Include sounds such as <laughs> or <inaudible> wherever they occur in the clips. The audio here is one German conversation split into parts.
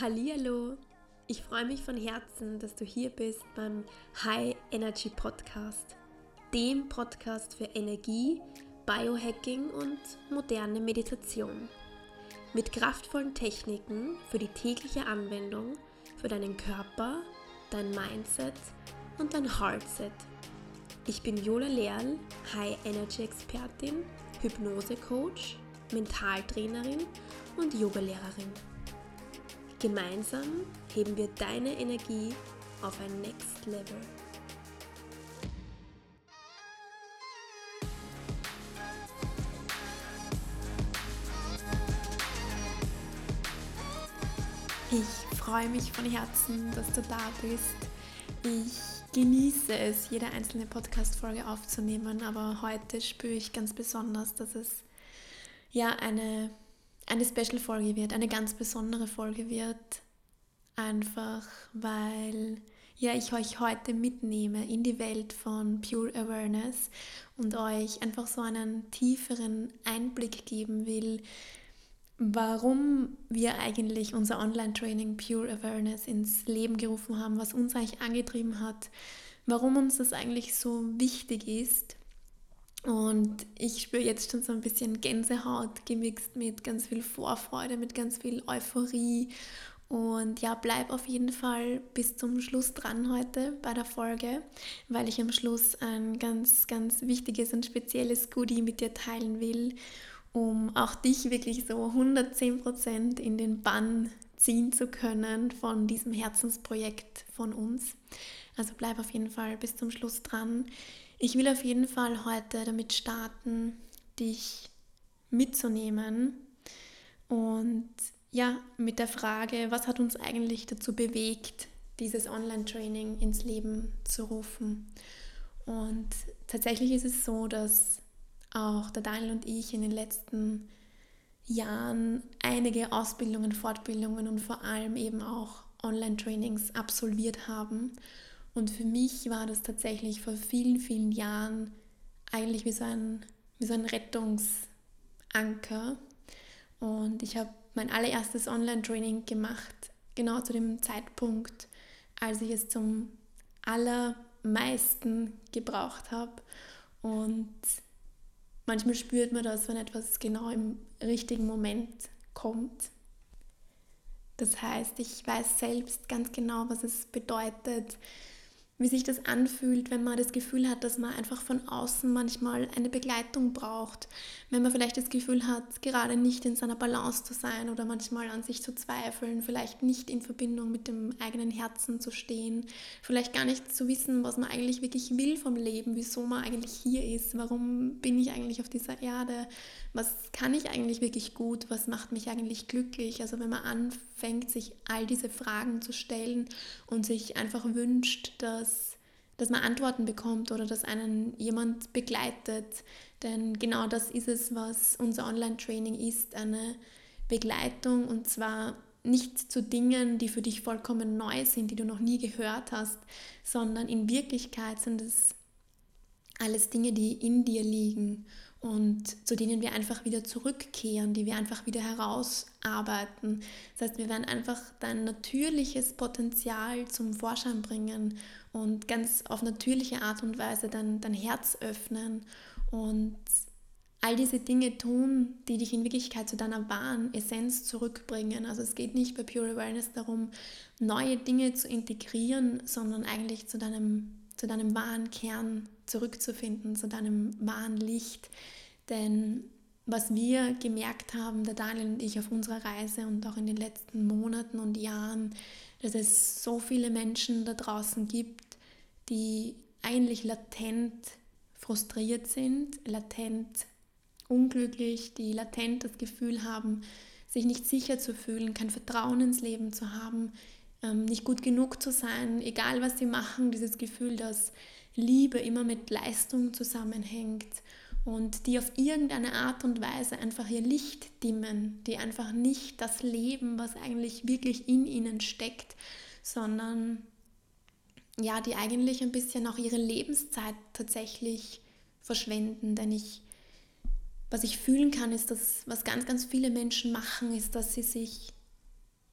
Hallihallo! Ich freue mich von Herzen, dass du hier bist beim High Energy Podcast, dem Podcast für Energie, Biohacking und moderne Meditation. Mit kraftvollen Techniken für die tägliche Anwendung für deinen Körper, dein Mindset und dein Heartset. Ich bin Jola Lehrl, High Energy Expertin, Hypnose Coach, Mentaltrainerin und Yogalehrerin. Gemeinsam heben wir deine Energie auf ein Next Level. Ich freue mich von Herzen, dass du da bist. Ich genieße es, jede einzelne Podcast-Folge aufzunehmen, aber heute spüre ich ganz besonders, dass es ja eine eine Special-Folge wird, eine ganz besondere Folge wird. Einfach weil ja, ich euch heute mitnehme in die Welt von Pure Awareness und euch einfach so einen tieferen Einblick geben will, warum wir eigentlich unser Online-Training Pure Awareness ins Leben gerufen haben, was uns eigentlich angetrieben hat, warum uns das eigentlich so wichtig ist und ich spüre jetzt schon so ein bisschen Gänsehaut gemixt mit ganz viel Vorfreude, mit ganz viel Euphorie. Und ja, bleib auf jeden Fall bis zum Schluss dran heute bei der Folge, weil ich am Schluss ein ganz, ganz wichtiges und spezielles Goodie mit dir teilen will, um auch dich wirklich so 110% in den Bann ziehen zu können von diesem Herzensprojekt von uns. Also bleib auf jeden Fall bis zum Schluss dran. Ich will auf jeden Fall heute damit starten, dich mitzunehmen und ja, mit der Frage, was hat uns eigentlich dazu bewegt, dieses Online-Training ins Leben zu rufen. Und tatsächlich ist es so, dass auch der Daniel und ich in den letzten Jahren einige Ausbildungen, Fortbildungen und vor allem eben auch Online-Trainings absolviert haben und für mich war das tatsächlich vor vielen, vielen Jahren eigentlich wie so ein, wie so ein Rettungsanker. Und ich habe mein allererstes Online-Training gemacht, genau zu dem Zeitpunkt, als ich es zum allermeisten gebraucht habe. Und manchmal spürt man das, wenn etwas genau im richtigen Moment kommt. Das heißt, ich weiß selbst ganz genau, was es bedeutet, wie sich das anfühlt, wenn man das Gefühl hat, dass man einfach von außen manchmal eine Begleitung braucht, wenn man vielleicht das Gefühl hat, gerade nicht in seiner Balance zu sein oder manchmal an sich zu zweifeln, vielleicht nicht in Verbindung mit dem eigenen Herzen zu stehen, vielleicht gar nicht zu wissen, was man eigentlich wirklich will vom Leben, wieso man eigentlich hier ist, warum bin ich eigentlich auf dieser Erde, was kann ich eigentlich wirklich gut, was macht mich eigentlich glücklich. Also wenn man anfängt, sich all diese Fragen zu stellen und sich einfach wünscht, dass, dass man Antworten bekommt oder dass einen jemand begleitet. Denn genau das ist es, was unser Online-Training ist, eine Begleitung und zwar nicht zu Dingen, die für dich vollkommen neu sind, die du noch nie gehört hast, sondern in Wirklichkeit sind es alles Dinge, die in dir liegen und zu denen wir einfach wieder zurückkehren, die wir einfach wieder herausarbeiten. Das heißt, wir werden einfach dein natürliches Potenzial zum Vorschein bringen und ganz auf natürliche Art und Weise dein, dein Herz öffnen und all diese Dinge tun, die dich in Wirklichkeit zu deiner wahren Essenz zurückbringen. Also es geht nicht bei Pure Awareness darum, neue Dinge zu integrieren, sondern eigentlich zu deinem zu deinem wahren Kern zurückzufinden, zu deinem wahren Licht. Denn was wir gemerkt haben, der Daniel und ich auf unserer Reise und auch in den letzten Monaten und Jahren, dass es so viele Menschen da draußen gibt, die eigentlich latent frustriert sind, latent unglücklich, die latent das Gefühl haben, sich nicht sicher zu fühlen, kein Vertrauen ins Leben zu haben, ähm, nicht gut genug zu sein, egal was sie machen, dieses Gefühl, dass Liebe immer mit Leistung zusammenhängt und die auf irgendeine Art und Weise einfach ihr Licht dimmen, die einfach nicht das leben, was eigentlich wirklich in ihnen steckt, sondern ja, die eigentlich ein bisschen auch ihre Lebenszeit tatsächlich verschwenden, denn ich was ich fühlen kann, ist, dass was ganz, ganz viele Menschen machen, ist, dass sie sich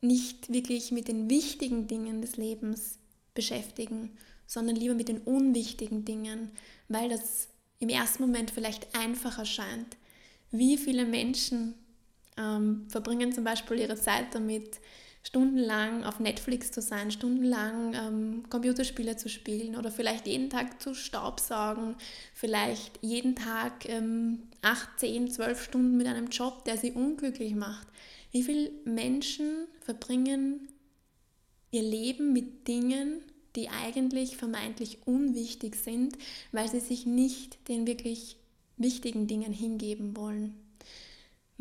nicht wirklich mit den wichtigen Dingen des Lebens beschäftigen, sondern lieber mit den unwichtigen Dingen, weil das im ersten Moment vielleicht einfacher scheint. Wie viele Menschen ähm, verbringen zum Beispiel ihre Zeit damit, stundenlang auf Netflix zu sein, stundenlang ähm, Computerspiele zu spielen oder vielleicht jeden Tag zu staubsaugen, vielleicht jeden Tag ähm, 8, 10, 12 Stunden mit einem Job, der sie unglücklich macht. Wie viele Menschen verbringen ihr Leben mit Dingen, die eigentlich vermeintlich unwichtig sind, weil sie sich nicht den wirklich wichtigen Dingen hingeben wollen.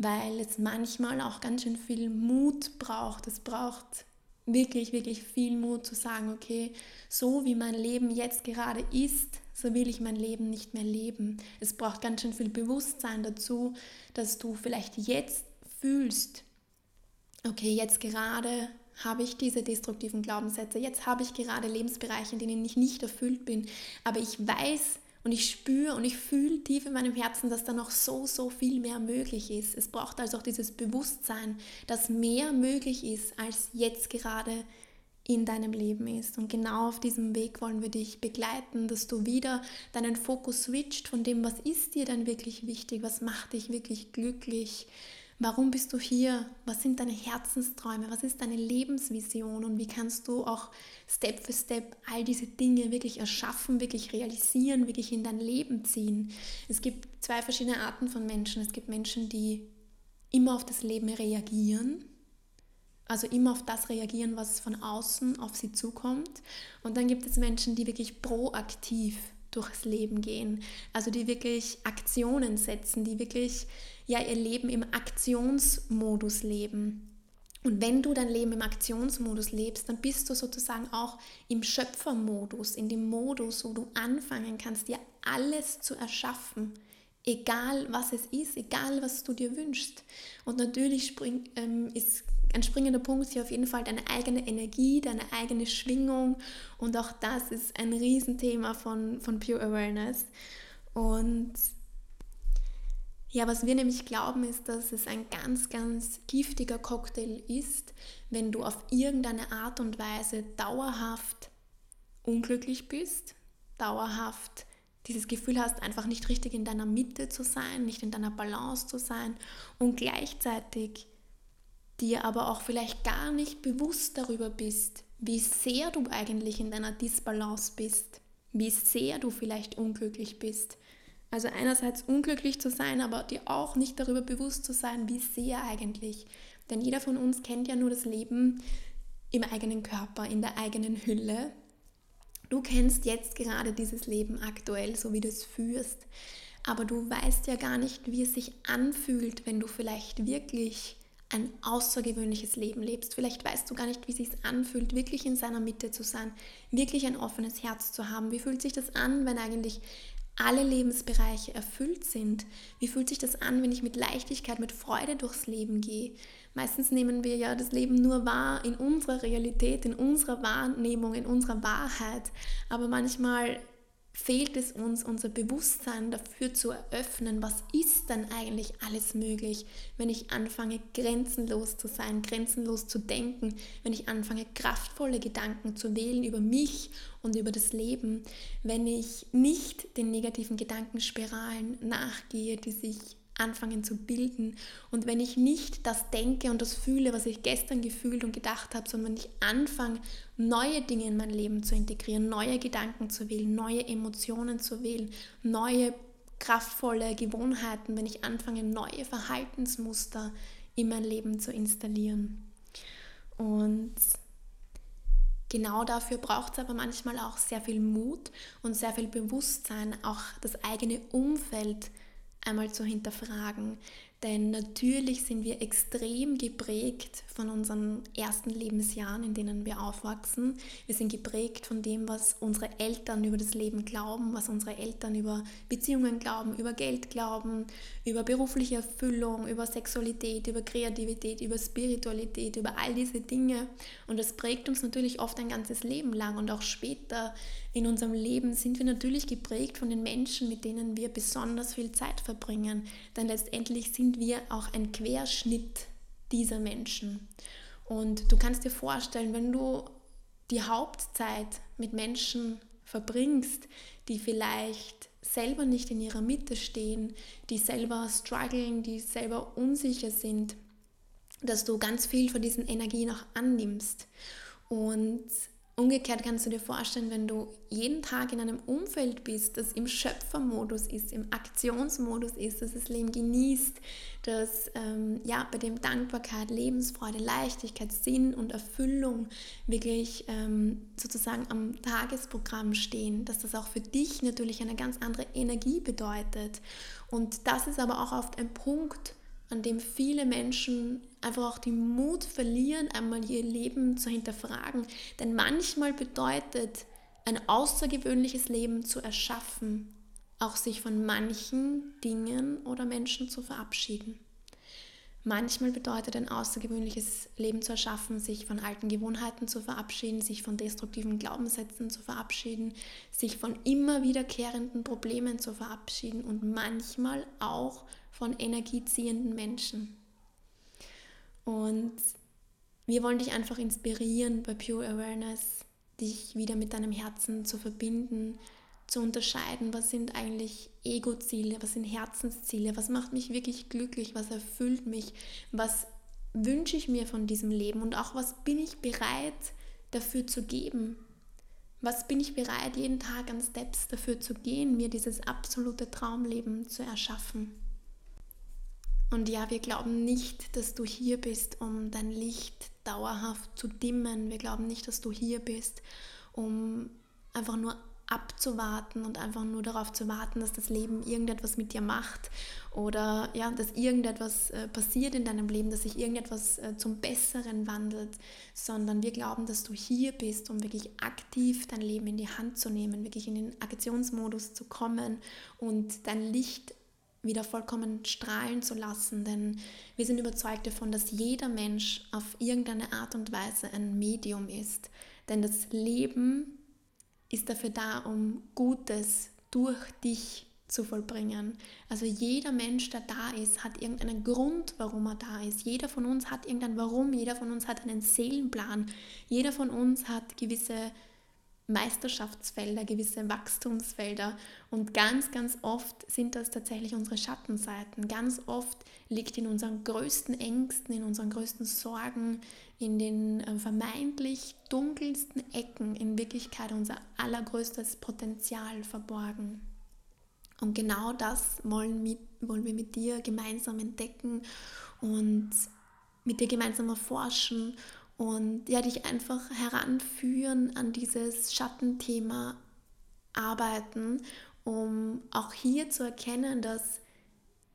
Weil es manchmal auch ganz schön viel Mut braucht. Es braucht wirklich, wirklich viel Mut zu sagen, okay, so wie mein Leben jetzt gerade ist, so will ich mein Leben nicht mehr leben. Es braucht ganz schön viel Bewusstsein dazu, dass du vielleicht jetzt fühlst, okay, jetzt gerade habe ich diese destruktiven Glaubenssätze, jetzt habe ich gerade Lebensbereiche, in denen ich nicht erfüllt bin, aber ich weiß und ich spüre und ich fühle tief in meinem Herzen, dass da noch so, so viel mehr möglich ist. Es braucht also auch dieses Bewusstsein, dass mehr möglich ist, als jetzt gerade in deinem Leben ist. Und genau auf diesem Weg wollen wir dich begleiten, dass du wieder deinen Fokus switcht von dem, was ist dir denn wirklich wichtig, was macht dich wirklich glücklich, Warum bist du hier? Was sind deine Herzensträume? Was ist deine Lebensvision? Und wie kannst du auch Step für Step all diese Dinge wirklich erschaffen, wirklich realisieren, wirklich in dein Leben ziehen? Es gibt zwei verschiedene Arten von Menschen. Es gibt Menschen, die immer auf das Leben reagieren, also immer auf das reagieren, was von außen auf sie zukommt. Und dann gibt es Menschen, die wirklich proaktiv durchs Leben gehen. Also die wirklich Aktionen setzen, die wirklich ja ihr Leben im Aktionsmodus leben. Und wenn du dein Leben im Aktionsmodus lebst, dann bist du sozusagen auch im Schöpfermodus, in dem Modus, wo du anfangen kannst, dir alles zu erschaffen, egal was es ist, egal was du dir wünschst. Und natürlich spring, ähm, ist ein springender Punkt hier auf jeden Fall deine eigene Energie, deine eigene Schwingung und auch das ist ein Riesenthema von, von Pure Awareness. Und ja, was wir nämlich glauben, ist, dass es ein ganz, ganz giftiger Cocktail ist, wenn du auf irgendeine Art und Weise dauerhaft unglücklich bist, dauerhaft dieses Gefühl hast, einfach nicht richtig in deiner Mitte zu sein, nicht in deiner Balance zu sein und gleichzeitig dir aber auch vielleicht gar nicht bewusst darüber bist, wie sehr du eigentlich in deiner Disbalance bist, wie sehr du vielleicht unglücklich bist. Also einerseits unglücklich zu sein, aber dir auch nicht darüber bewusst zu sein, wie sehr eigentlich. Denn jeder von uns kennt ja nur das Leben im eigenen Körper, in der eigenen Hülle. Du kennst jetzt gerade dieses Leben aktuell, so wie du es führst. Aber du weißt ja gar nicht, wie es sich anfühlt, wenn du vielleicht wirklich ein außergewöhnliches Leben lebst. Vielleicht weißt du gar nicht, wie es sich anfühlt, wirklich in seiner Mitte zu sein, wirklich ein offenes Herz zu haben. Wie fühlt sich das an, wenn eigentlich alle Lebensbereiche erfüllt sind? Wie fühlt sich das an, wenn ich mit Leichtigkeit, mit Freude durchs Leben gehe? Meistens nehmen wir ja das Leben nur wahr in unserer Realität, in unserer Wahrnehmung, in unserer Wahrheit. Aber manchmal fehlt es uns, unser Bewusstsein dafür zu eröffnen, was ist dann eigentlich alles möglich, wenn ich anfange, grenzenlos zu sein, grenzenlos zu denken, wenn ich anfange, kraftvolle Gedanken zu wählen über mich und über das Leben, wenn ich nicht den negativen Gedankenspiralen nachgehe, die sich anfangen zu bilden. Und wenn ich nicht das denke und das fühle, was ich gestern gefühlt und gedacht habe, sondern wenn ich anfange, neue Dinge in mein Leben zu integrieren, neue Gedanken zu wählen, neue Emotionen zu wählen, neue kraftvolle Gewohnheiten, wenn ich anfange, neue Verhaltensmuster in mein Leben zu installieren. Und genau dafür braucht es aber manchmal auch sehr viel Mut und sehr viel Bewusstsein, auch das eigene Umfeld einmal zu hinterfragen. Denn natürlich sind wir extrem geprägt von unseren ersten Lebensjahren, in denen wir aufwachsen. Wir sind geprägt von dem, was unsere Eltern über das Leben glauben, was unsere Eltern über Beziehungen glauben, über Geld glauben, über berufliche Erfüllung, über Sexualität, über Kreativität, über Spiritualität, über all diese Dinge. Und das prägt uns natürlich oft ein ganzes Leben lang und auch später in unserem Leben sind wir natürlich geprägt von den Menschen, mit denen wir besonders viel Zeit verbringen. Denn letztendlich sind wir auch ein Querschnitt dieser Menschen. Und du kannst dir vorstellen, wenn du die Hauptzeit mit Menschen verbringst, die vielleicht selber nicht in ihrer Mitte stehen, die selber strugglen, die selber unsicher sind, dass du ganz viel von diesen Energien auch annimmst. Und Umgekehrt kannst du dir vorstellen, wenn du jeden Tag in einem Umfeld bist, das im Schöpfermodus ist, im Aktionsmodus ist, das das Leben genießt, das ähm, ja, bei dem Dankbarkeit, Lebensfreude, Leichtigkeit, Sinn und Erfüllung wirklich ähm, sozusagen am Tagesprogramm stehen, dass das auch für dich natürlich eine ganz andere Energie bedeutet. Und das ist aber auch oft ein Punkt, an dem viele Menschen einfach auch den Mut verlieren, einmal ihr Leben zu hinterfragen. Denn manchmal bedeutet ein außergewöhnliches Leben zu erschaffen, auch sich von manchen Dingen oder Menschen zu verabschieden. Manchmal bedeutet ein außergewöhnliches Leben zu erschaffen, sich von alten Gewohnheiten zu verabschieden, sich von destruktiven Glaubenssätzen zu verabschieden, sich von immer wiederkehrenden Problemen zu verabschieden und manchmal auch von energieziehenden Menschen. Und wir wollen dich einfach inspirieren bei Pure Awareness, dich wieder mit deinem Herzen zu verbinden, zu unterscheiden, was sind eigentlich Ego-Ziele, was sind Herzensziele, was macht mich wirklich glücklich, was erfüllt mich, was wünsche ich mir von diesem Leben und auch was bin ich bereit dafür zu geben. Was bin ich bereit, jeden Tag an Steps dafür zu gehen, mir dieses absolute Traumleben zu erschaffen. Und ja, wir glauben nicht, dass du hier bist, um dein Licht dauerhaft zu dimmen. Wir glauben nicht, dass du hier bist, um einfach nur abzuwarten und einfach nur darauf zu warten, dass das Leben irgendetwas mit dir macht oder ja, dass irgendetwas äh, passiert in deinem Leben, dass sich irgendetwas äh, zum Besseren wandelt, sondern wir glauben, dass du hier bist, um wirklich aktiv dein Leben in die Hand zu nehmen, wirklich in den Aktionsmodus zu kommen und dein Licht wieder vollkommen strahlen zu lassen, denn wir sind überzeugt davon, dass jeder Mensch auf irgendeine Art und Weise ein Medium ist. Denn das Leben ist dafür da, um Gutes durch dich zu vollbringen. Also jeder Mensch, der da ist, hat irgendeinen Grund, warum er da ist. Jeder von uns hat irgendein Warum, jeder von uns hat einen Seelenplan, jeder von uns hat gewisse Meisterschaftsfelder, gewisse Wachstumsfelder. Und ganz, ganz oft sind das tatsächlich unsere Schattenseiten. Ganz oft liegt in unseren größten Ängsten, in unseren größten Sorgen, in den äh, vermeintlich dunkelsten Ecken in Wirklichkeit unser allergrößtes Potenzial verborgen. Und genau das wollen, mit, wollen wir mit dir gemeinsam entdecken und mit dir gemeinsam erforschen und ja, dich einfach heranführen an dieses Schattenthema arbeiten, um auch hier zu erkennen, dass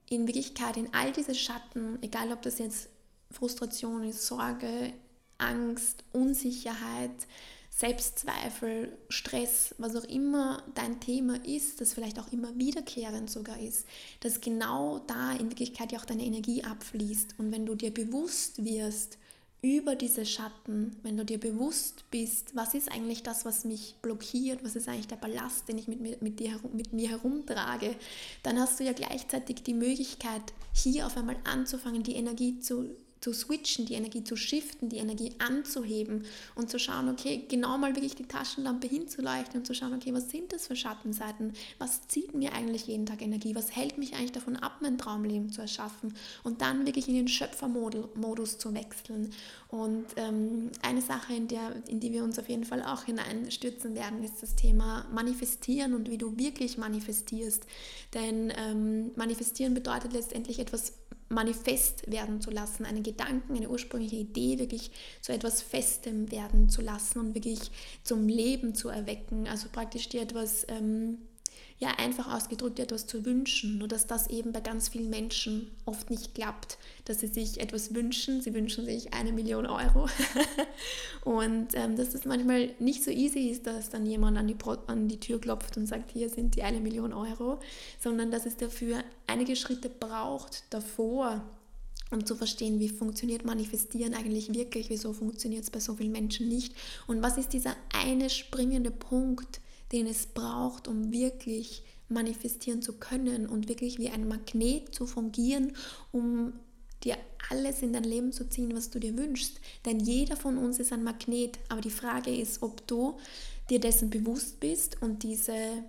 in Wirklichkeit in all diese Schatten, egal ob das jetzt Frustration ist, Sorge, Angst, Unsicherheit, Selbstzweifel, Stress, was auch immer dein Thema ist, das vielleicht auch immer wiederkehrend sogar ist, dass genau da in Wirklichkeit ja auch deine Energie abfließt. Und wenn du dir bewusst wirst, über diese Schatten, wenn du dir bewusst bist, was ist eigentlich das, was mich blockiert, was ist eigentlich der Ballast, den ich mit mir, mit dir, mit mir herumtrage, dann hast du ja gleichzeitig die Möglichkeit, hier auf einmal anzufangen, die Energie zu zu switchen, die Energie zu shiften, die Energie anzuheben und zu schauen, okay, genau mal wirklich die Taschenlampe hinzuleuchten und zu schauen, okay, was sind das für Schattenseiten? Was zieht mir eigentlich jeden Tag Energie? Was hält mich eigentlich davon ab, mein Traumleben zu erschaffen? Und dann wirklich in den Schöpfermodus zu wechseln. Und ähm, eine Sache, in, der, in die wir uns auf jeden Fall auch hineinstürzen werden, ist das Thema Manifestieren und wie du wirklich manifestierst. Denn ähm, manifestieren bedeutet letztendlich etwas manifest werden zu lassen, einen Gedanken, eine ursprüngliche Idee wirklich zu etwas Festem werden zu lassen und wirklich zum Leben zu erwecken. Also praktisch dir etwas ähm, ja einfach ausgedrückt etwas zu wünschen, nur dass das eben bei ganz vielen Menschen oft nicht klappt, dass sie sich etwas wünschen, sie wünschen sich eine Million Euro. <laughs> Und ähm, dass es manchmal nicht so easy ist, dass dann jemand an die, an die Tür klopft und sagt, hier sind die eine Million Euro, sondern dass es dafür einige Schritte braucht davor, um zu verstehen, wie funktioniert Manifestieren eigentlich wirklich, wieso funktioniert es bei so vielen Menschen nicht? Und was ist dieser eine springende Punkt, den es braucht, um wirklich manifestieren zu können und wirklich wie ein Magnet zu fungieren, um dir alles in dein Leben zu ziehen, was du dir wünschst. Denn jeder von uns ist ein Magnet. Aber die Frage ist, ob du dir dessen bewusst bist und diese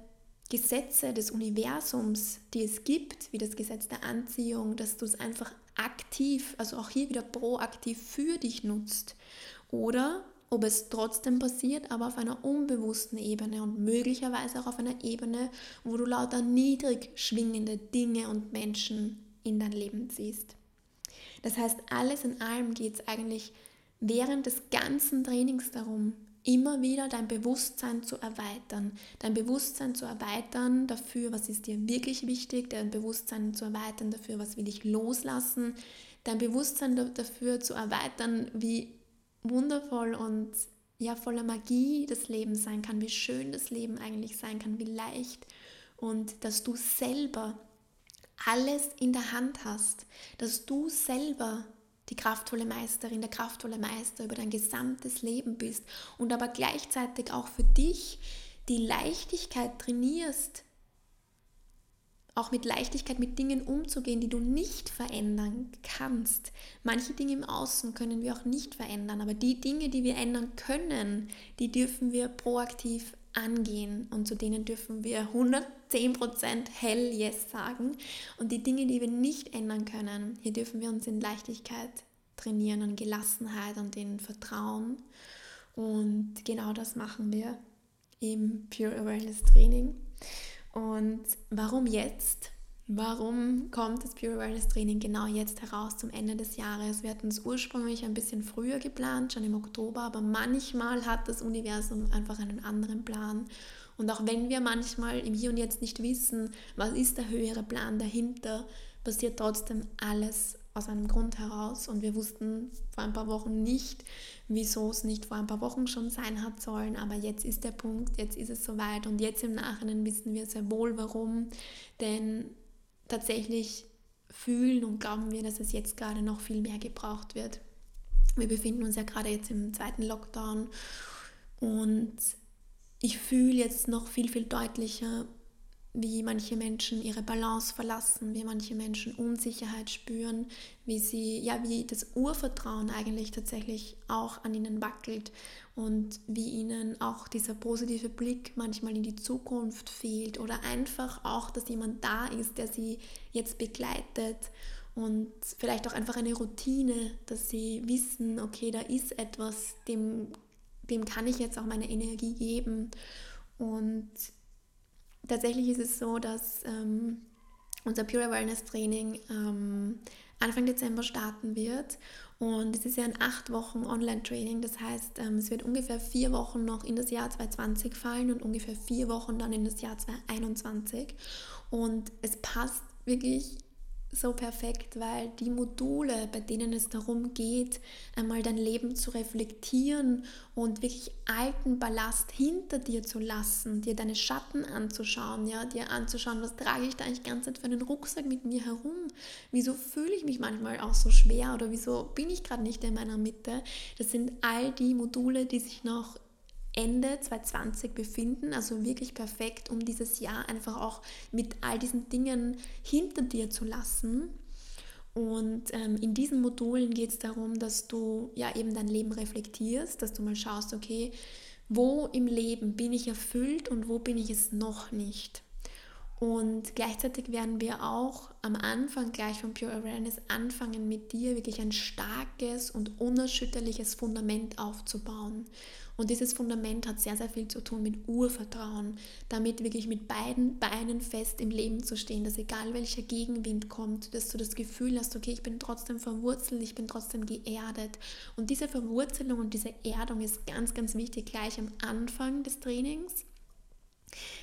Gesetze des Universums, die es gibt, wie das Gesetz der Anziehung, dass du es einfach aktiv, also auch hier wieder proaktiv für dich nutzt. Oder ob es trotzdem passiert, aber auf einer unbewussten Ebene und möglicherweise auch auf einer Ebene, wo du lauter niedrig schwingende Dinge und Menschen in dein Leben ziehst. Das heißt, alles in allem geht es eigentlich während des ganzen Trainings darum, immer wieder dein Bewusstsein zu erweitern. Dein Bewusstsein zu erweitern dafür, was ist dir wirklich wichtig, dein Bewusstsein zu erweitern dafür, was will ich loslassen, dein Bewusstsein dafür zu erweitern, wie wundervoll und ja voller Magie das Leben sein kann, wie schön das Leben eigentlich sein kann, wie leicht und dass du selber alles in der Hand hast, dass du selber die kraftvolle Meisterin, der kraftvolle Meister über dein gesamtes Leben bist und aber gleichzeitig auch für dich die Leichtigkeit trainierst, auch mit Leichtigkeit mit Dingen umzugehen, die du nicht verändern kannst. Manche Dinge im Außen können wir auch nicht verändern, aber die Dinge, die wir ändern können, die dürfen wir proaktiv angehen und zu denen dürfen wir 110% hell Yes sagen. Und die Dinge, die wir nicht ändern können, hier dürfen wir uns in Leichtigkeit trainieren und Gelassenheit und in Vertrauen. Und genau das machen wir im Pure Awareness Training. Und warum jetzt? Warum kommt das Pure Awareness Training genau jetzt heraus zum Ende des Jahres? Wir hatten es ursprünglich ein bisschen früher geplant, schon im Oktober, aber manchmal hat das Universum einfach einen anderen Plan. Und auch wenn wir manchmal im Hier und Jetzt nicht wissen, was ist der höhere Plan dahinter, passiert trotzdem alles aus einem Grund heraus. Und wir wussten vor ein paar Wochen nicht, wieso es nicht vor ein paar Wochen schon sein hat sollen. Aber jetzt ist der Punkt, jetzt ist es soweit. Und jetzt im Nachhinein wissen wir sehr wohl, warum. Denn tatsächlich fühlen und glauben wir, dass es jetzt gerade noch viel mehr gebraucht wird. Wir befinden uns ja gerade jetzt im zweiten Lockdown und ich fühle jetzt noch viel, viel deutlicher, wie manche Menschen ihre Balance verlassen, wie manche Menschen Unsicherheit spüren, wie sie, ja, wie das Urvertrauen eigentlich tatsächlich auch an ihnen wackelt und wie ihnen auch dieser positive Blick manchmal in die Zukunft fehlt oder einfach auch, dass jemand da ist, der sie jetzt begleitet und vielleicht auch einfach eine Routine, dass sie wissen, okay, da ist etwas, dem, dem kann ich jetzt auch meine Energie geben und tatsächlich ist es so, dass ähm, unser Pure Awareness Training ähm, Anfang Dezember starten wird. Und es ist ja ein acht Wochen Online-Training. Das heißt, ähm, es wird ungefähr vier Wochen noch in das Jahr 2020 fallen und ungefähr vier Wochen dann in das Jahr 2021. Und es passt wirklich so perfekt, weil die Module, bei denen es darum geht, einmal dein Leben zu reflektieren und wirklich alten Ballast hinter dir zu lassen, dir deine Schatten anzuschauen, ja, dir anzuschauen, was trage ich da eigentlich die ganze Zeit für einen Rucksack mit mir herum? Wieso fühle ich mich manchmal auch so schwer oder wieso bin ich gerade nicht in meiner Mitte? Das sind all die Module, die sich noch Ende 2020 befinden, also wirklich perfekt, um dieses Jahr einfach auch mit all diesen Dingen hinter dir zu lassen. Und ähm, in diesen Modulen geht es darum, dass du ja eben dein Leben reflektierst, dass du mal schaust, okay, wo im Leben bin ich erfüllt und wo bin ich es noch nicht. Und gleichzeitig werden wir auch am Anfang gleich von Pure Awareness anfangen, mit dir wirklich ein starkes und unerschütterliches Fundament aufzubauen. Und dieses Fundament hat sehr, sehr viel zu tun mit Urvertrauen, damit wirklich mit beiden Beinen fest im Leben zu stehen, dass egal welcher Gegenwind kommt, dass du das Gefühl hast, okay, ich bin trotzdem verwurzelt, ich bin trotzdem geerdet. Und diese Verwurzelung und diese Erdung ist ganz, ganz wichtig gleich am Anfang des Trainings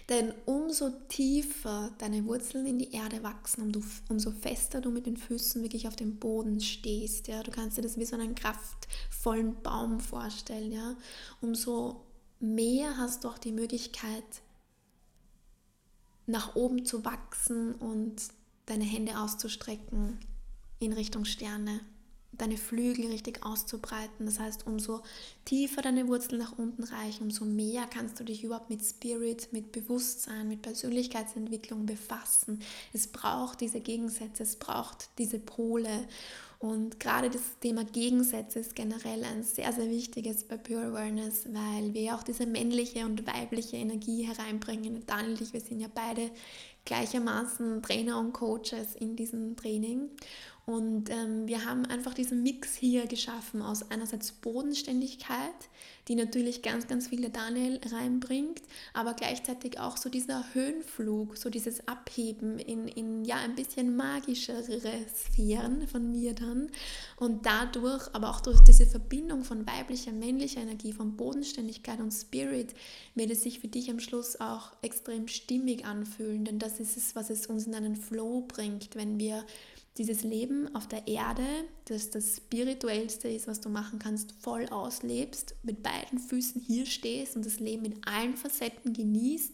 denn umso tiefer deine Wurzeln in die Erde wachsen, umso fester du mit den Füßen wirklich auf dem Boden stehst. Ja? Du kannst dir das wie so einen kraftvollen Baum vorstellen. Ja? Umso mehr hast du auch die Möglichkeit, nach oben zu wachsen und deine Hände auszustrecken in Richtung Sterne. Deine Flügel richtig auszubreiten. Das heißt, umso tiefer deine Wurzeln nach unten reichen, umso mehr kannst du dich überhaupt mit Spirit, mit Bewusstsein, mit Persönlichkeitsentwicklung befassen. Es braucht diese Gegensätze, es braucht diese Pole. Und gerade das Thema Gegensätze ist generell ein sehr, sehr wichtiges bei Pure Awareness, weil wir auch diese männliche und weibliche Energie hereinbringen. Daniel und ich, wir sind ja beide gleichermaßen Trainer und Coaches in diesem Training. Und ähm, wir haben einfach diesen Mix hier geschaffen aus einerseits Bodenständigkeit, die natürlich ganz, ganz viele Daniel reinbringt, aber gleichzeitig auch so dieser Höhenflug, so dieses Abheben in, in ja ein bisschen magischere Sphären von mir dann. Und dadurch, aber auch durch diese Verbindung von weiblicher, männlicher Energie, von Bodenständigkeit und Spirit, wird es sich für dich am Schluss auch extrem stimmig anfühlen, denn das ist es, was es uns in einen Flow bringt, wenn wir dieses Leben auf der Erde, das das spirituellste ist, was du machen kannst, voll auslebst, mit beiden Füßen hier stehst und das Leben in allen Facetten genießt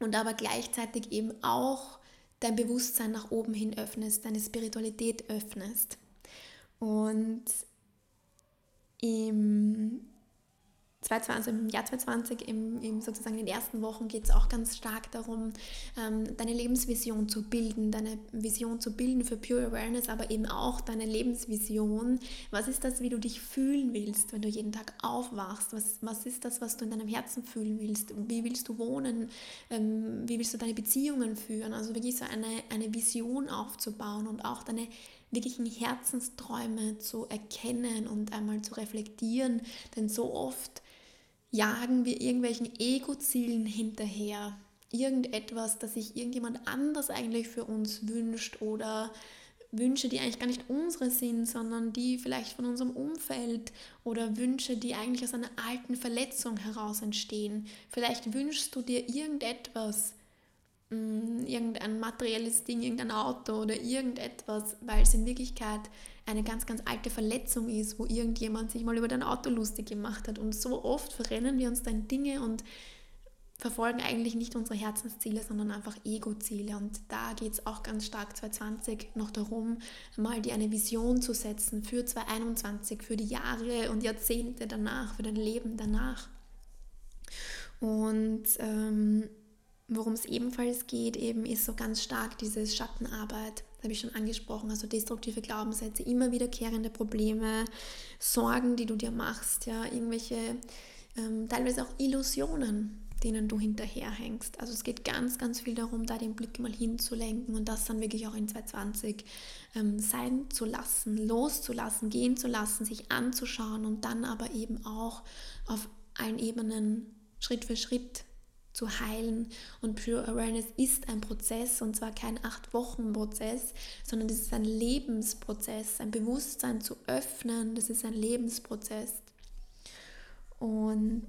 und aber gleichzeitig eben auch dein Bewusstsein nach oben hin öffnest, deine Spiritualität öffnest. Und im 2020, im Jahr 2020, im, im sozusagen in den ersten Wochen geht es auch ganz stark darum, ähm, deine Lebensvision zu bilden, deine Vision zu bilden für Pure Awareness, aber eben auch deine Lebensvision. Was ist das, wie du dich fühlen willst, wenn du jeden Tag aufwachst? Was, was ist das, was du in deinem Herzen fühlen willst? Wie willst du wohnen? Ähm, wie willst du deine Beziehungen führen? Also wirklich so eine, eine Vision aufzubauen und auch deine wirklichen Herzensträume zu erkennen und einmal zu reflektieren. Denn so oft jagen wir irgendwelchen Ego-Zielen hinterher. Irgendetwas, das sich irgendjemand anders eigentlich für uns wünscht oder Wünsche, die eigentlich gar nicht unsere sind, sondern die vielleicht von unserem Umfeld oder Wünsche, die eigentlich aus einer alten Verletzung heraus entstehen. Vielleicht wünschst du dir irgendetwas, mm, irgendein materielles Ding, irgendein Auto oder irgendetwas, weil es in Wirklichkeit eine ganz, ganz alte Verletzung ist, wo irgendjemand sich mal über dein Auto lustig gemacht hat. Und so oft verrennen wir uns dann Dinge und verfolgen eigentlich nicht unsere Herzensziele, sondern einfach Ego-Ziele. Und da geht es auch ganz stark 2020 noch darum, mal dir eine Vision zu setzen für 2021, für die Jahre und Jahrzehnte danach, für dein Leben danach. Und ähm, worum es ebenfalls geht, eben ist so ganz stark diese Schattenarbeit, habe ich schon angesprochen, also destruktive Glaubenssätze, immer wiederkehrende Probleme, Sorgen, die du dir machst, ja, irgendwelche ähm, teilweise auch Illusionen, denen du hinterherhängst. Also es geht ganz, ganz viel darum, da den Blick mal hinzulenken und das dann wirklich auch in 2020 ähm, sein zu lassen, loszulassen, gehen zu lassen, sich anzuschauen und dann aber eben auch auf allen Ebenen Schritt für Schritt zu heilen. Und Pure Awareness ist ein Prozess und zwar kein Acht-Wochen-Prozess, sondern das ist ein Lebensprozess, ein Bewusstsein zu öffnen, das ist ein Lebensprozess. Und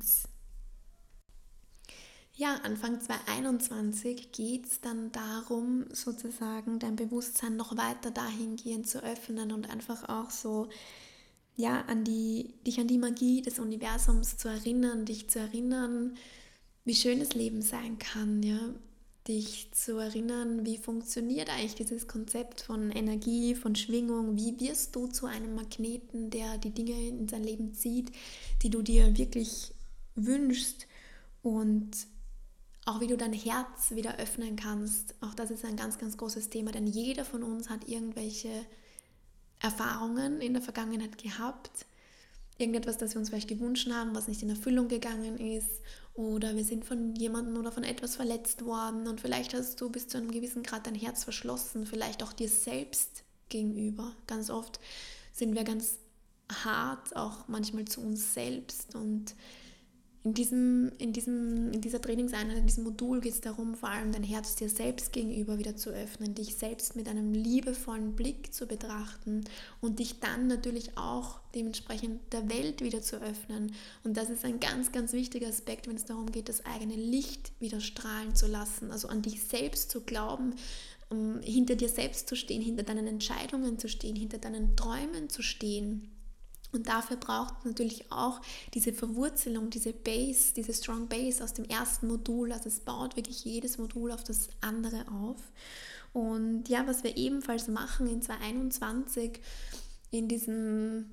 ja, Anfang 2021 geht es dann darum, sozusagen dein Bewusstsein noch weiter dahingehend zu öffnen und einfach auch so ja, an die, dich an die Magie des Universums zu erinnern, dich zu erinnern, wie schön das Leben sein kann, ja, dich zu erinnern, wie funktioniert eigentlich dieses Konzept von Energie, von Schwingung, wie wirst du zu einem Magneten, der die Dinge in sein Leben zieht, die du dir wirklich wünschst? Und auch wie du dein Herz wieder öffnen kannst. Auch das ist ein ganz, ganz großes Thema, denn jeder von uns hat irgendwelche Erfahrungen in der Vergangenheit gehabt, irgendetwas, das wir uns vielleicht gewünscht haben, was nicht in Erfüllung gegangen ist. Oder wir sind von jemandem oder von etwas verletzt worden. Und vielleicht hast du bis zu einem gewissen Grad dein Herz verschlossen, vielleicht auch dir selbst gegenüber. Ganz oft sind wir ganz hart, auch manchmal zu uns selbst. Und in, diesem, in, diesem, in dieser Trainingseinheit, in diesem Modul geht es darum, vor allem dein Herz dir selbst gegenüber wieder zu öffnen, dich selbst mit einem liebevollen Blick zu betrachten und dich dann natürlich auch dementsprechend der Welt wieder zu öffnen. Und das ist ein ganz, ganz wichtiger Aspekt, wenn es darum geht, das eigene Licht wieder strahlen zu lassen, also an dich selbst zu glauben, um hinter dir selbst zu stehen, hinter deinen Entscheidungen zu stehen, hinter deinen Träumen zu stehen. Und dafür braucht es natürlich auch diese Verwurzelung, diese Base, diese Strong Base aus dem ersten Modul. Also es baut wirklich jedes Modul auf das andere auf. Und ja, was wir ebenfalls machen in 2021, in diesem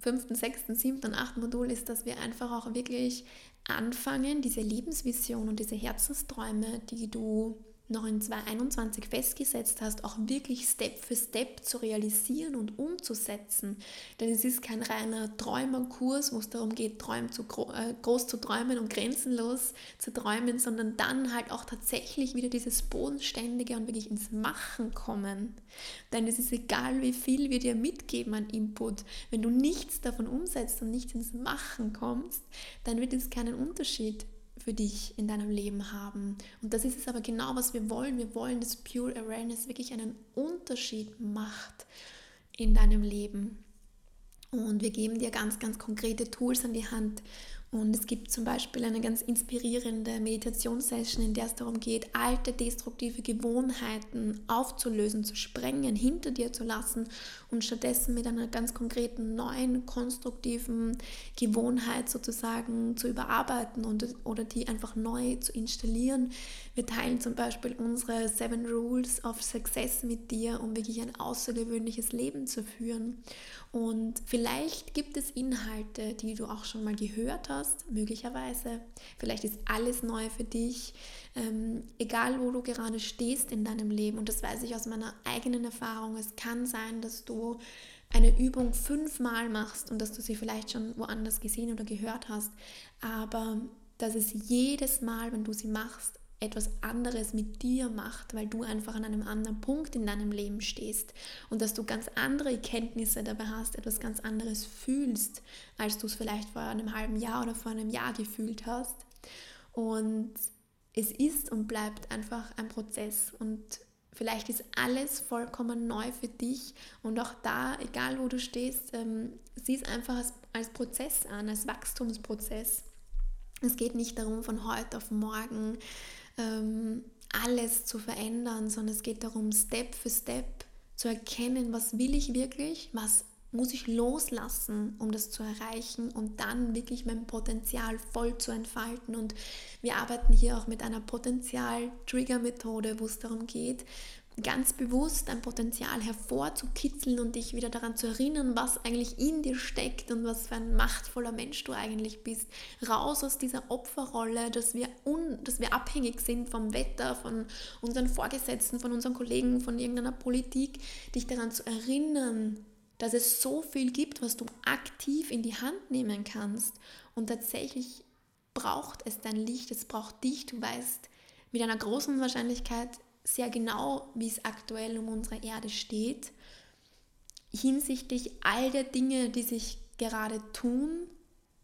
fünften, sechsten, siebten und achten Modul ist, dass wir einfach auch wirklich anfangen, diese Lebensvision und diese Herzensträume, die du noch in 2021 festgesetzt hast, auch wirklich Step für Step zu realisieren und umzusetzen. Denn es ist kein reiner Träumerkurs, wo es darum geht, träum zu, äh, groß zu träumen und grenzenlos zu träumen, sondern dann halt auch tatsächlich wieder dieses Bodenständige und wirklich ins Machen kommen. Denn es ist egal, wie viel wir dir mitgeben an Input. Wenn du nichts davon umsetzt und nicht ins Machen kommst, dann wird es keinen Unterschied für dich in deinem Leben haben. Und das ist es aber genau, was wir wollen. Wir wollen, dass Pure Awareness wirklich einen Unterschied macht in deinem Leben. Und wir geben dir ganz, ganz konkrete Tools an die Hand, und es gibt zum Beispiel eine ganz inspirierende Meditationssession, in der es darum geht, alte destruktive Gewohnheiten aufzulösen, zu sprengen, hinter dir zu lassen und stattdessen mit einer ganz konkreten neuen, konstruktiven Gewohnheit sozusagen zu überarbeiten und, oder die einfach neu zu installieren. Wir teilen zum Beispiel unsere Seven Rules of Success mit dir, um wirklich ein außergewöhnliches Leben zu führen. Und vielleicht gibt es Inhalte, die du auch schon mal gehört hast, möglicherweise. Vielleicht ist alles neu für dich, ähm, egal wo du gerade stehst in deinem Leben. Und das weiß ich aus meiner eigenen Erfahrung. Es kann sein, dass du eine Übung fünfmal machst und dass du sie vielleicht schon woanders gesehen oder gehört hast. Aber dass es jedes Mal, wenn du sie machst, etwas anderes mit dir macht, weil du einfach an einem anderen Punkt in deinem Leben stehst und dass du ganz andere Kenntnisse dabei hast, etwas ganz anderes fühlst, als du es vielleicht vor einem halben Jahr oder vor einem Jahr gefühlt hast. Und es ist und bleibt einfach ein Prozess und vielleicht ist alles vollkommen neu für dich und auch da, egal wo du stehst, ähm, sieh es einfach als, als Prozess an, als Wachstumsprozess. Es geht nicht darum, von heute auf morgen ähm, alles zu verändern, sondern es geht darum, Step für Step zu erkennen, was will ich wirklich, was muss ich loslassen, um das zu erreichen und dann wirklich mein Potenzial voll zu entfalten. Und wir arbeiten hier auch mit einer Potenzial-Trigger-Methode, wo es darum geht, ganz bewusst dein Potenzial hervorzukitzeln und dich wieder daran zu erinnern, was eigentlich in dir steckt und was für ein machtvoller Mensch du eigentlich bist. Raus aus dieser Opferrolle, dass wir, un, dass wir abhängig sind vom Wetter, von unseren Vorgesetzten, von unseren Kollegen, von irgendeiner Politik, dich daran zu erinnern, dass es so viel gibt, was du aktiv in die Hand nehmen kannst. Und tatsächlich braucht es dein Licht, es braucht dich. Du weißt mit einer großen Wahrscheinlichkeit, sehr genau, wie es aktuell um unsere Erde steht, hinsichtlich all der Dinge, die sich gerade tun,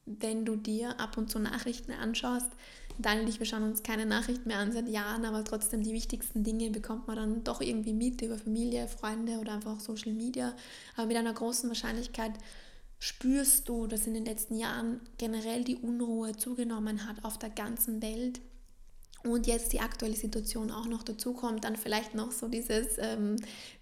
wenn du dir ab und zu Nachrichten anschaust. Dann ich, wir schauen uns keine Nachrichten mehr an seit Jahren, aber trotzdem die wichtigsten Dinge bekommt man dann doch irgendwie mit über Familie, Freunde oder einfach auch Social Media. Aber mit einer großen Wahrscheinlichkeit spürst du, dass in den letzten Jahren generell die Unruhe zugenommen hat auf der ganzen Welt und jetzt die aktuelle Situation auch noch dazu kommt, dann vielleicht noch so dieses ähm,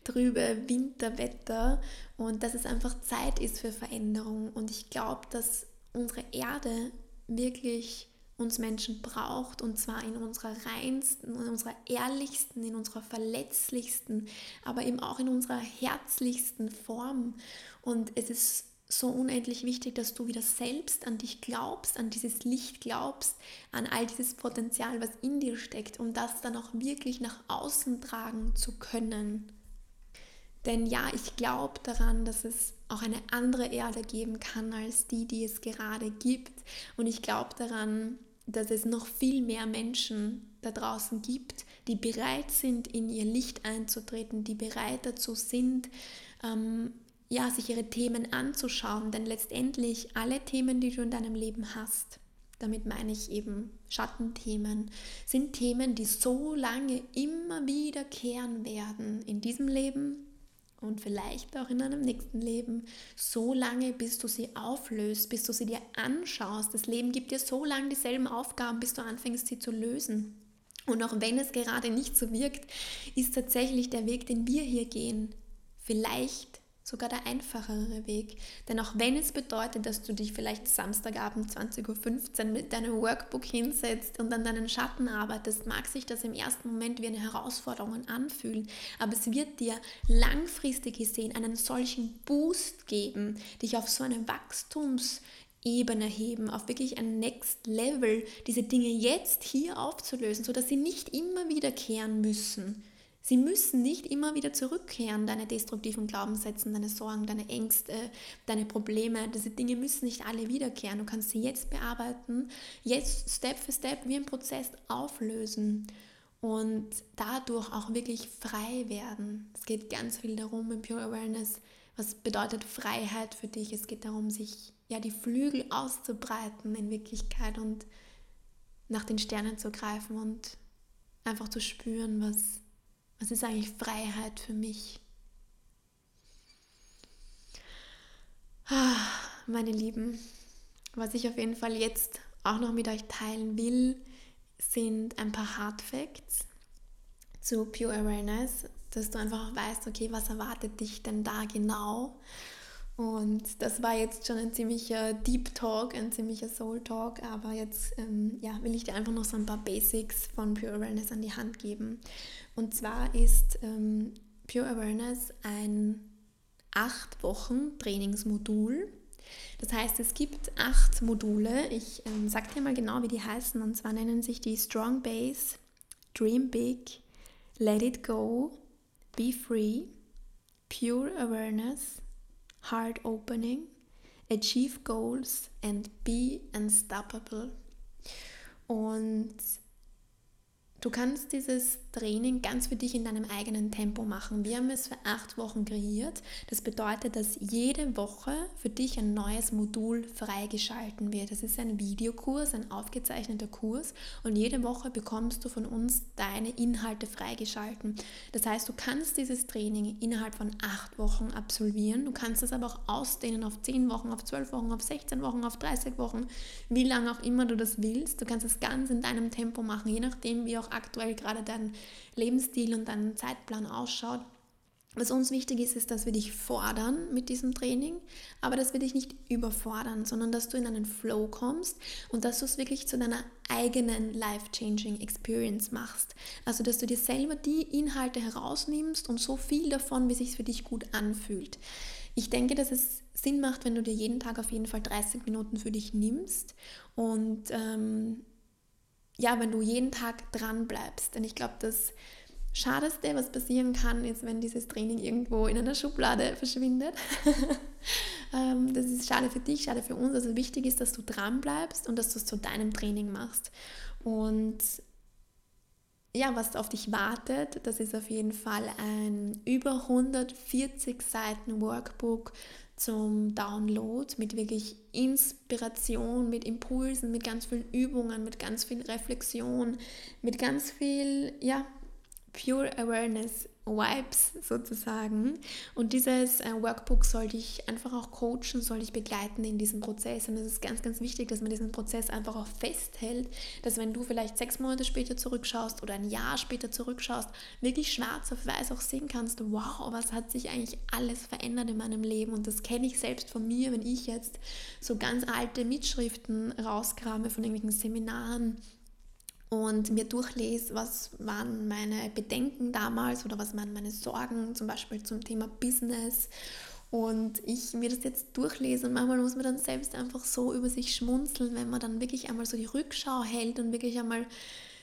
trübe Winterwetter und dass es einfach Zeit ist für Veränderung. Und ich glaube, dass unsere Erde wirklich uns Menschen braucht und zwar in unserer reinsten, in unserer ehrlichsten, in unserer verletzlichsten, aber eben auch in unserer herzlichsten Form. Und es ist so unendlich wichtig, dass du wieder selbst an dich glaubst, an dieses Licht glaubst, an all dieses Potenzial, was in dir steckt, um das dann auch wirklich nach außen tragen zu können. Denn ja, ich glaube daran, dass es auch eine andere Erde geben kann als die, die es gerade gibt. Und ich glaube daran, dass es noch viel mehr Menschen da draußen gibt, die bereit sind, in ihr Licht einzutreten, die bereit dazu sind, ähm, ja, sich ihre Themen anzuschauen, denn letztendlich alle Themen, die du in deinem Leben hast, damit meine ich eben Schattenthemen, sind Themen, die so lange immer wiederkehren werden in diesem Leben und vielleicht auch in einem nächsten Leben, so lange, bis du sie auflöst, bis du sie dir anschaust. Das Leben gibt dir so lange dieselben Aufgaben, bis du anfängst, sie zu lösen. Und auch wenn es gerade nicht so wirkt, ist tatsächlich der Weg, den wir hier gehen, vielleicht sogar der einfachere Weg. Denn auch wenn es bedeutet, dass du dich vielleicht Samstagabend 20.15 Uhr mit deinem Workbook hinsetzt und an deinen Schatten arbeitest, mag sich das im ersten Moment wie eine Herausforderung anfühlen. Aber es wird dir langfristig gesehen einen solchen Boost geben, dich auf so eine Wachstumsebene heben, auf wirklich ein Next Level, diese Dinge jetzt hier aufzulösen, sodass sie nicht immer wiederkehren müssen. Sie müssen nicht immer wieder zurückkehren, deine destruktiven Glaubenssätze, deine Sorgen, deine Ängste, deine Probleme. Diese Dinge müssen nicht alle wiederkehren. Du kannst sie jetzt bearbeiten, jetzt Step für Step wie ein Prozess auflösen und dadurch auch wirklich frei werden. Es geht ganz viel darum im Pure Awareness, was bedeutet Freiheit für dich. Es geht darum, sich ja die Flügel auszubreiten in Wirklichkeit und nach den Sternen zu greifen und einfach zu spüren, was was ist eigentlich Freiheit für mich? Ah, meine Lieben, was ich auf jeden Fall jetzt auch noch mit euch teilen will, sind ein paar Hard Facts zu Pure Awareness, dass du einfach weißt, okay, was erwartet dich denn da genau? Und das war jetzt schon ein ziemlicher Deep Talk, ein ziemlicher Soul Talk, aber jetzt ähm, ja, will ich dir einfach noch so ein paar Basics von Pure Awareness an die Hand geben. Und zwar ist ähm, Pure Awareness ein acht Wochen Trainingsmodul. Das heißt, es gibt acht Module. Ich ähm, sage dir mal genau, wie die heißen. Und zwar nennen sich die Strong Base, Dream Big, Let It Go, Be Free, Pure Awareness, Heart Opening, Achieve Goals and Be Unstoppable. Und Du kannst dieses Training ganz für dich in deinem eigenen Tempo machen. Wir haben es für acht Wochen kreiert. Das bedeutet, dass jede Woche für dich ein neues Modul freigeschalten wird. Das ist ein Videokurs, ein aufgezeichneter Kurs und jede Woche bekommst du von uns deine Inhalte freigeschalten. Das heißt, du kannst dieses Training innerhalb von acht Wochen absolvieren. Du kannst es aber auch ausdehnen auf zehn Wochen, auf zwölf Wochen, auf 16 Wochen, auf 30 Wochen, wie lange auch immer du das willst. Du kannst es ganz in deinem Tempo machen, je nachdem, wie auch aktuell gerade dein Lebensstil und dein Zeitplan ausschaut. Was uns wichtig ist, ist, dass wir dich fordern mit diesem Training, aber dass wir dich nicht überfordern, sondern dass du in einen Flow kommst und dass du es wirklich zu deiner eigenen life-changing Experience machst. Also, dass du dir selber die Inhalte herausnimmst und so viel davon, wie sich für dich gut anfühlt. Ich denke, dass es Sinn macht, wenn du dir jeden Tag auf jeden Fall 30 Minuten für dich nimmst und ähm, ja, wenn du jeden Tag dran bleibst. Denn ich glaube, das Schadeste, was passieren kann, ist, wenn dieses Training irgendwo in einer Schublade verschwindet. <laughs> Ähm, das ist schade für dich, schade für uns. Also wichtig ist, dass du dran bleibst und dass du es zu deinem Training machst. Und ja, was auf dich wartet, das ist auf jeden Fall ein über 140 Seiten Workbook zum Download mit wirklich Inspiration, mit Impulsen, mit ganz vielen Übungen, mit ganz viel Reflexion, mit ganz viel, ja, Pure Awareness Vibes sozusagen. Und dieses äh, Workbook soll dich einfach auch coachen, soll dich begleiten in diesem Prozess. Und es ist ganz, ganz wichtig, dass man diesen Prozess einfach auch festhält, dass wenn du vielleicht sechs Monate später zurückschaust oder ein Jahr später zurückschaust, wirklich schwarz auf weiß auch sehen kannst, wow, was hat sich eigentlich alles verändert in meinem Leben. Und das kenne ich selbst von mir, wenn ich jetzt so ganz alte Mitschriften rauskrame von irgendwelchen Seminaren und mir durchlese, was waren meine Bedenken damals oder was waren meine Sorgen, zum Beispiel zum Thema Business. Und ich mir das jetzt durchlese und manchmal muss man dann selbst einfach so über sich schmunzeln, wenn man dann wirklich einmal so die Rückschau hält und wirklich einmal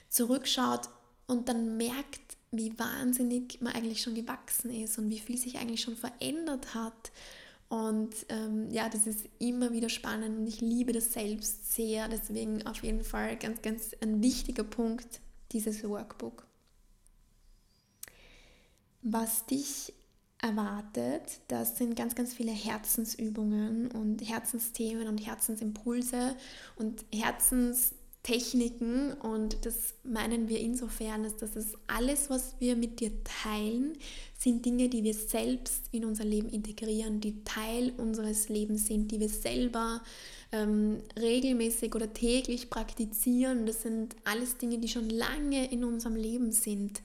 zurückschaut und dann merkt, wie wahnsinnig man eigentlich schon gewachsen ist und wie viel sich eigentlich schon verändert hat und ähm, ja, das ist immer wieder spannend und ich liebe das selbst sehr. Deswegen auf jeden Fall ganz, ganz ein wichtiger Punkt, dieses Workbook. Was dich erwartet, das sind ganz, ganz viele Herzensübungen und Herzensthemen und Herzensimpulse und Herzens Techniken und das meinen wir insofern, dass das alles, was wir mit dir teilen, sind Dinge, die wir selbst in unser Leben integrieren, die Teil unseres Lebens sind, die wir selber ähm, regelmäßig oder täglich praktizieren. Das sind alles Dinge, die schon lange in unserem Leben sind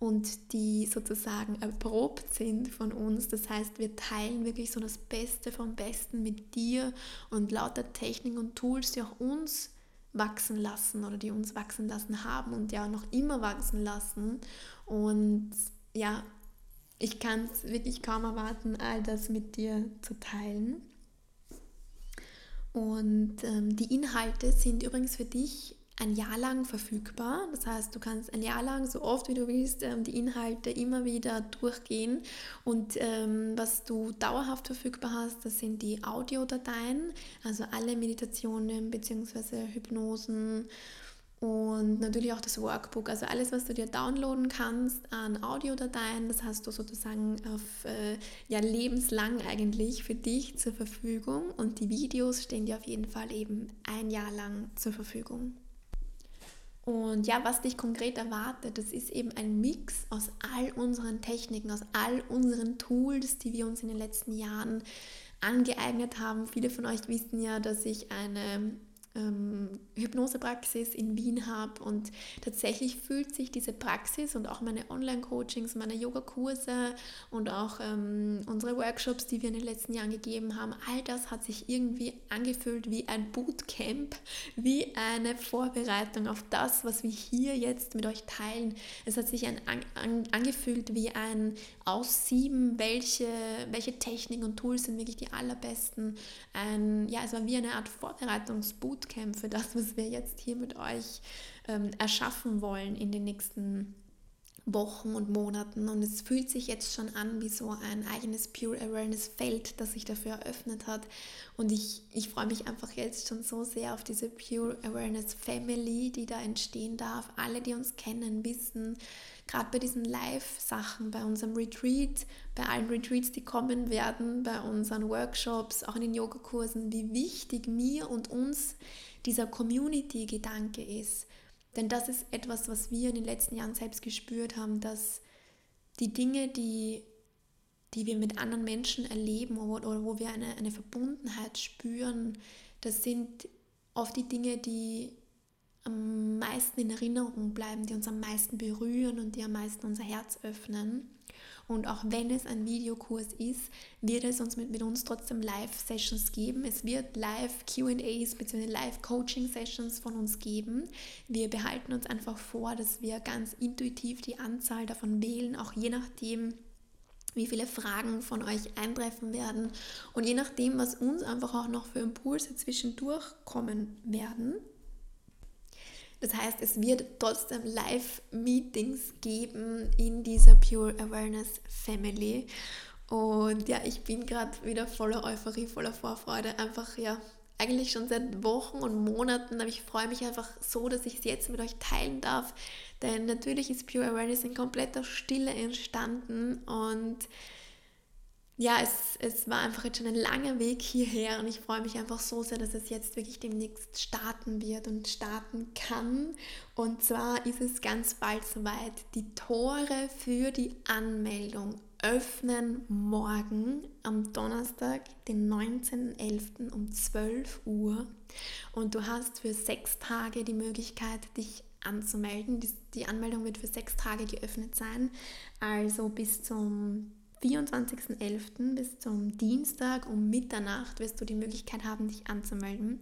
und die sozusagen erprobt sind von uns. Das heißt, wir teilen wirklich so das Beste vom Besten mit dir und lauter Techniken und Tools, die auch uns wachsen lassen oder die uns wachsen lassen haben und ja noch immer wachsen lassen. Und ja, ich kann es wirklich kaum erwarten, all das mit dir zu teilen. Und ähm, die Inhalte sind übrigens für dich ein Jahr lang verfügbar. Das heißt, du kannst ein Jahr lang, so oft wie du willst, ähm, die Inhalte immer wieder durchgehen. Und ähm, was du dauerhaft verfügbar hast, das sind die Audiodateien, also alle Meditationen bzw. Hypnosen und natürlich auch das Workbook, also alles, was du dir downloaden kannst an Audiodateien, das hast du sozusagen auf äh, ja, lebenslang eigentlich für dich zur Verfügung und die Videos stehen dir auf jeden Fall eben ein Jahr lang zur Verfügung. Und ja, was dich konkret erwartet, das ist eben ein Mix aus all unseren Techniken, aus all unseren Tools, die wir uns in den letzten Jahren angeeignet haben. Viele von euch wissen ja, dass ich eine ähm, Hypnosepraxis in Wien habe und tatsächlich fühlt sich diese Praxis und auch meine Online-Coachings, meine Yogakurse und auch ähm, unsere Workshops, die wir in den letzten Jahren gegeben haben, all das hat sich irgendwie angefühlt wie ein Bootcamp, wie eine Vorbereitung auf das, was wir hier jetzt mit euch teilen. Es hat sich ein, an, angefühlt wie ein Aussieben, welche, welche Techniken und Tools sind wirklich die allerbesten. Ein, ja, es war wie eine Art Vorbereitungsbootcamp Bootcamp das, was wir jetzt hier mit euch ähm, erschaffen wollen in den nächsten Wochen und Monaten. Und es fühlt sich jetzt schon an wie so ein eigenes Pure Awareness Feld, das sich dafür eröffnet hat. Und ich, ich freue mich einfach jetzt schon so sehr auf diese Pure Awareness Family, die da entstehen darf. Alle, die uns kennen, wissen, gerade bei diesen Live-Sachen, bei unserem Retreat, bei allen Retreats, die kommen werden, bei unseren Workshops, auch in den Yogakursen, wie wichtig mir und uns dieser Community-Gedanke ist. Denn das ist etwas, was wir in den letzten Jahren selbst gespürt haben, dass die Dinge, die, die wir mit anderen Menschen erleben oder, oder wo wir eine, eine Verbundenheit spüren, das sind oft die Dinge, die am meisten in Erinnerung bleiben, die uns am meisten berühren und die am meisten unser Herz öffnen. Und auch wenn es ein Videokurs ist, wird es uns mit, mit uns trotzdem Live-Sessions geben. Es wird Live-QAs bzw. Live-Coaching-Sessions von uns geben. Wir behalten uns einfach vor, dass wir ganz intuitiv die Anzahl davon wählen, auch je nachdem, wie viele Fragen von euch eintreffen werden und je nachdem, was uns einfach auch noch für Impulse zwischendurch kommen werden. Das heißt, es wird trotzdem Live-Meetings geben in dieser Pure Awareness Family. Und ja, ich bin gerade wieder voller Euphorie, voller Vorfreude. Einfach ja, eigentlich schon seit Wochen und Monaten, aber ich freue mich einfach so, dass ich es jetzt mit euch teilen darf. Denn natürlich ist Pure Awareness in kompletter Stille entstanden und ja, es, es war einfach jetzt schon ein langer Weg hierher und ich freue mich einfach so sehr, dass es jetzt wirklich demnächst starten wird und starten kann. Und zwar ist es ganz bald soweit. Die Tore für die Anmeldung öffnen morgen am Donnerstag, den 19.11. um 12 Uhr. Und du hast für sechs Tage die Möglichkeit, dich anzumelden. Die Anmeldung wird für sechs Tage geöffnet sein, also bis zum 24.11. bis zum Dienstag um Mitternacht wirst du die Möglichkeit haben, dich anzumelden.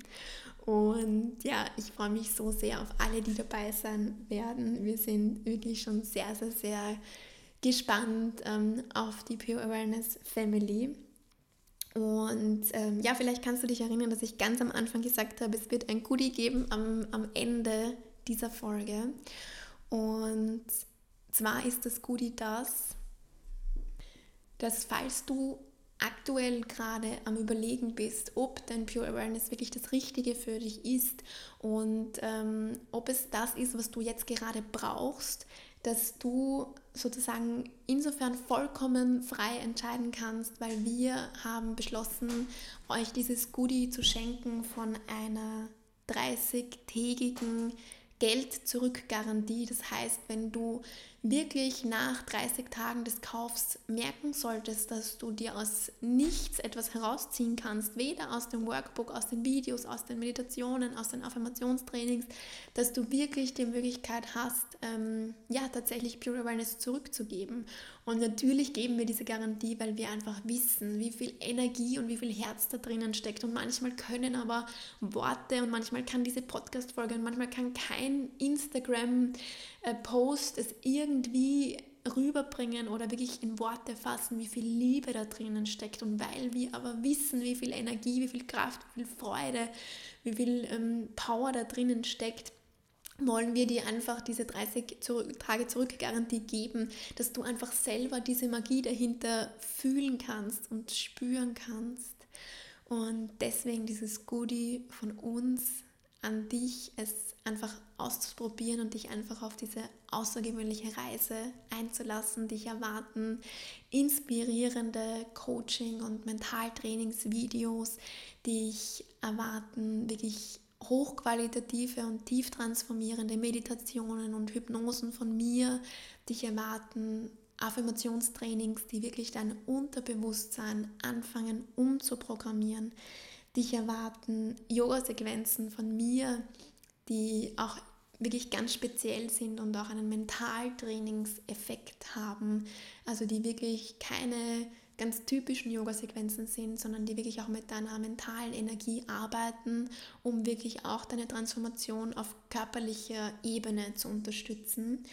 Und ja, ich freue mich so sehr auf alle, die dabei sein werden. Wir sind wirklich schon sehr, sehr, sehr gespannt ähm, auf die Pure Awareness Family. Und ähm, ja, vielleicht kannst du dich erinnern, dass ich ganz am Anfang gesagt habe, es wird ein Goodie geben am, am Ende dieser Folge. Und zwar ist das Goodie das, dass falls du aktuell gerade am Überlegen bist, ob dein Pure Awareness wirklich das Richtige für dich ist und ähm, ob es das ist, was du jetzt gerade brauchst, dass du sozusagen insofern vollkommen frei entscheiden kannst, weil wir haben beschlossen, euch dieses Goodie zu schenken von einer 30-tägigen Geld-Zurück-Garantie. Das heißt, wenn du wirklich nach 30 Tagen des Kaufs merken solltest, dass du dir aus nichts etwas herausziehen kannst, weder aus dem Workbook, aus den Videos, aus den Meditationen, aus den Affirmationstrainings, dass du wirklich die Möglichkeit hast, ähm, ja, tatsächlich Pure Awareness zurückzugeben. Und natürlich geben wir diese Garantie, weil wir einfach wissen, wie viel Energie und wie viel Herz da drinnen steckt. Und manchmal können aber Worte und manchmal kann diese Podcast-Folge und manchmal kann kein Instagram-Post es irgendwie rüberbringen oder wirklich in Worte fassen, wie viel Liebe da drinnen steckt. Und weil wir aber wissen, wie viel Energie, wie viel Kraft, wie viel Freude, wie viel ähm, Power da drinnen steckt, wollen wir dir einfach diese 30 Tage zurück Garantie geben, dass du einfach selber diese Magie dahinter fühlen kannst und spüren kannst. Und deswegen dieses Goodie von uns an dich, es einfach auszuprobieren und dich einfach auf diese außergewöhnliche Reise einzulassen, dich erwarten inspirierende Coaching- und Mentaltrainingsvideos, dich erwarten wirklich hochqualitative und tief transformierende Meditationen und Hypnosen von mir dich erwarten, Affirmationstrainings, die wirklich dein Unterbewusstsein anfangen umzuprogrammieren. Dich erwarten Yoga-Sequenzen von mir, die auch wirklich ganz speziell sind und auch einen Mentaltrainingseffekt haben. Also die wirklich keine ganz typischen Yoga-Sequenzen sind, sondern die wirklich auch mit deiner mentalen Energie arbeiten, um wirklich auch deine Transformation auf körperlicher Ebene zu unterstützen.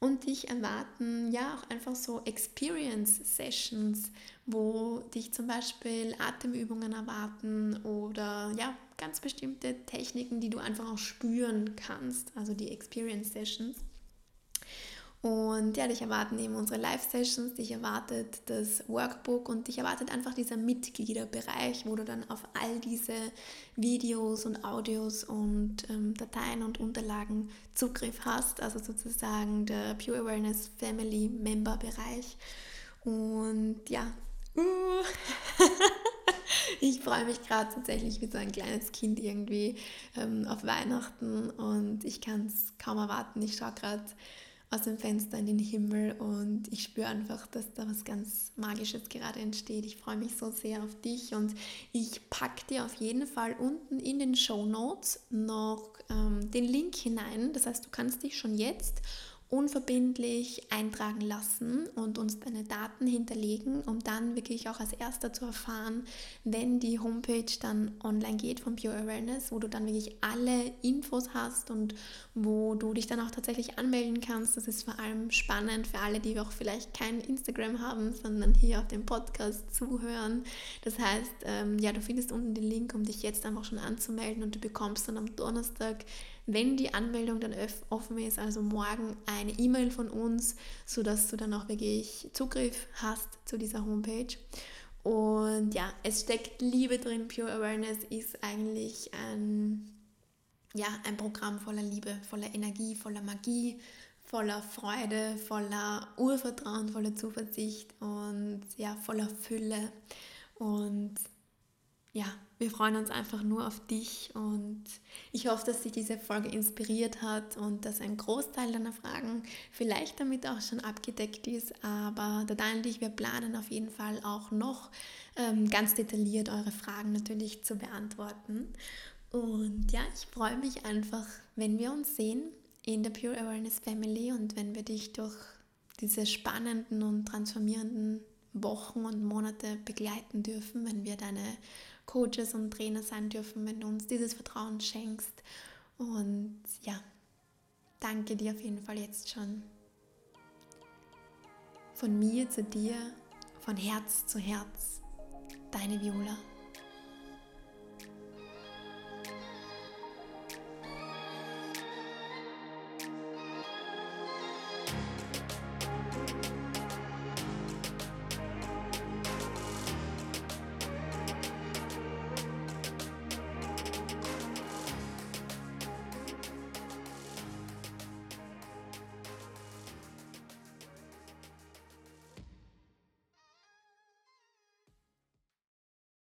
Und dich erwarten ja auch einfach so Experience-Sessions, wo dich zum Beispiel Atemübungen erwarten oder ja, ganz bestimmte Techniken, die du einfach auch spüren kannst, also die Experience-Sessions. Und ja, dich erwarten eben unsere Live-Sessions, dich erwartet das Workbook und dich erwartet einfach dieser Mitgliederbereich, wo du dann auf all diese Videos und Audios und ähm, Dateien und Unterlagen Zugriff hast, also sozusagen der Pure Awareness Family Member Bereich. Und ja, uh, <laughs> ich freue mich gerade tatsächlich wie so ein kleines Kind irgendwie ähm, auf Weihnachten und ich kann es kaum erwarten. Ich schaue gerade aus dem Fenster in den Himmel und ich spüre einfach, dass da was ganz Magisches gerade entsteht. Ich freue mich so sehr auf dich und ich packe dir auf jeden Fall unten in den Show Notes noch ähm, den Link hinein. Das heißt, du kannst dich schon jetzt unverbindlich eintragen lassen und uns deine Daten hinterlegen, um dann wirklich auch als erster zu erfahren, wenn die Homepage dann online geht von Pure Awareness, wo du dann wirklich alle Infos hast und wo du dich dann auch tatsächlich anmelden kannst. Das ist vor allem spannend für alle, die auch vielleicht kein Instagram haben, sondern hier auf dem Podcast zuhören. Das heißt, ähm, ja, du findest unten den Link, um dich jetzt einfach schon anzumelden und du bekommst dann am Donnerstag wenn die Anmeldung dann offen ist, also morgen eine E-Mail von uns, sodass du dann auch wirklich Zugriff hast zu dieser Homepage. Und ja, es steckt Liebe drin. Pure Awareness ist eigentlich ein, ja, ein Programm voller Liebe, voller Energie, voller Magie, voller Freude, voller Urvertrauen, voller Zuversicht und ja, voller Fülle. Und ja, wir freuen uns einfach nur auf dich und ich hoffe, dass dich diese Folge inspiriert hat und dass ein Großteil deiner Fragen vielleicht damit auch schon abgedeckt ist. Aber der Daniel und ich, wir planen auf jeden Fall auch noch ähm, ganz detailliert eure Fragen natürlich zu beantworten. Und ja, ich freue mich einfach, wenn wir uns sehen in der Pure Awareness Family und wenn wir dich durch diese spannenden und transformierenden Wochen und Monate begleiten dürfen, wenn wir deine Coaches und Trainer sein dürfen, wenn du uns dieses Vertrauen schenkst. Und ja, danke dir auf jeden Fall jetzt schon. Von mir zu dir, von Herz zu Herz, deine Viola.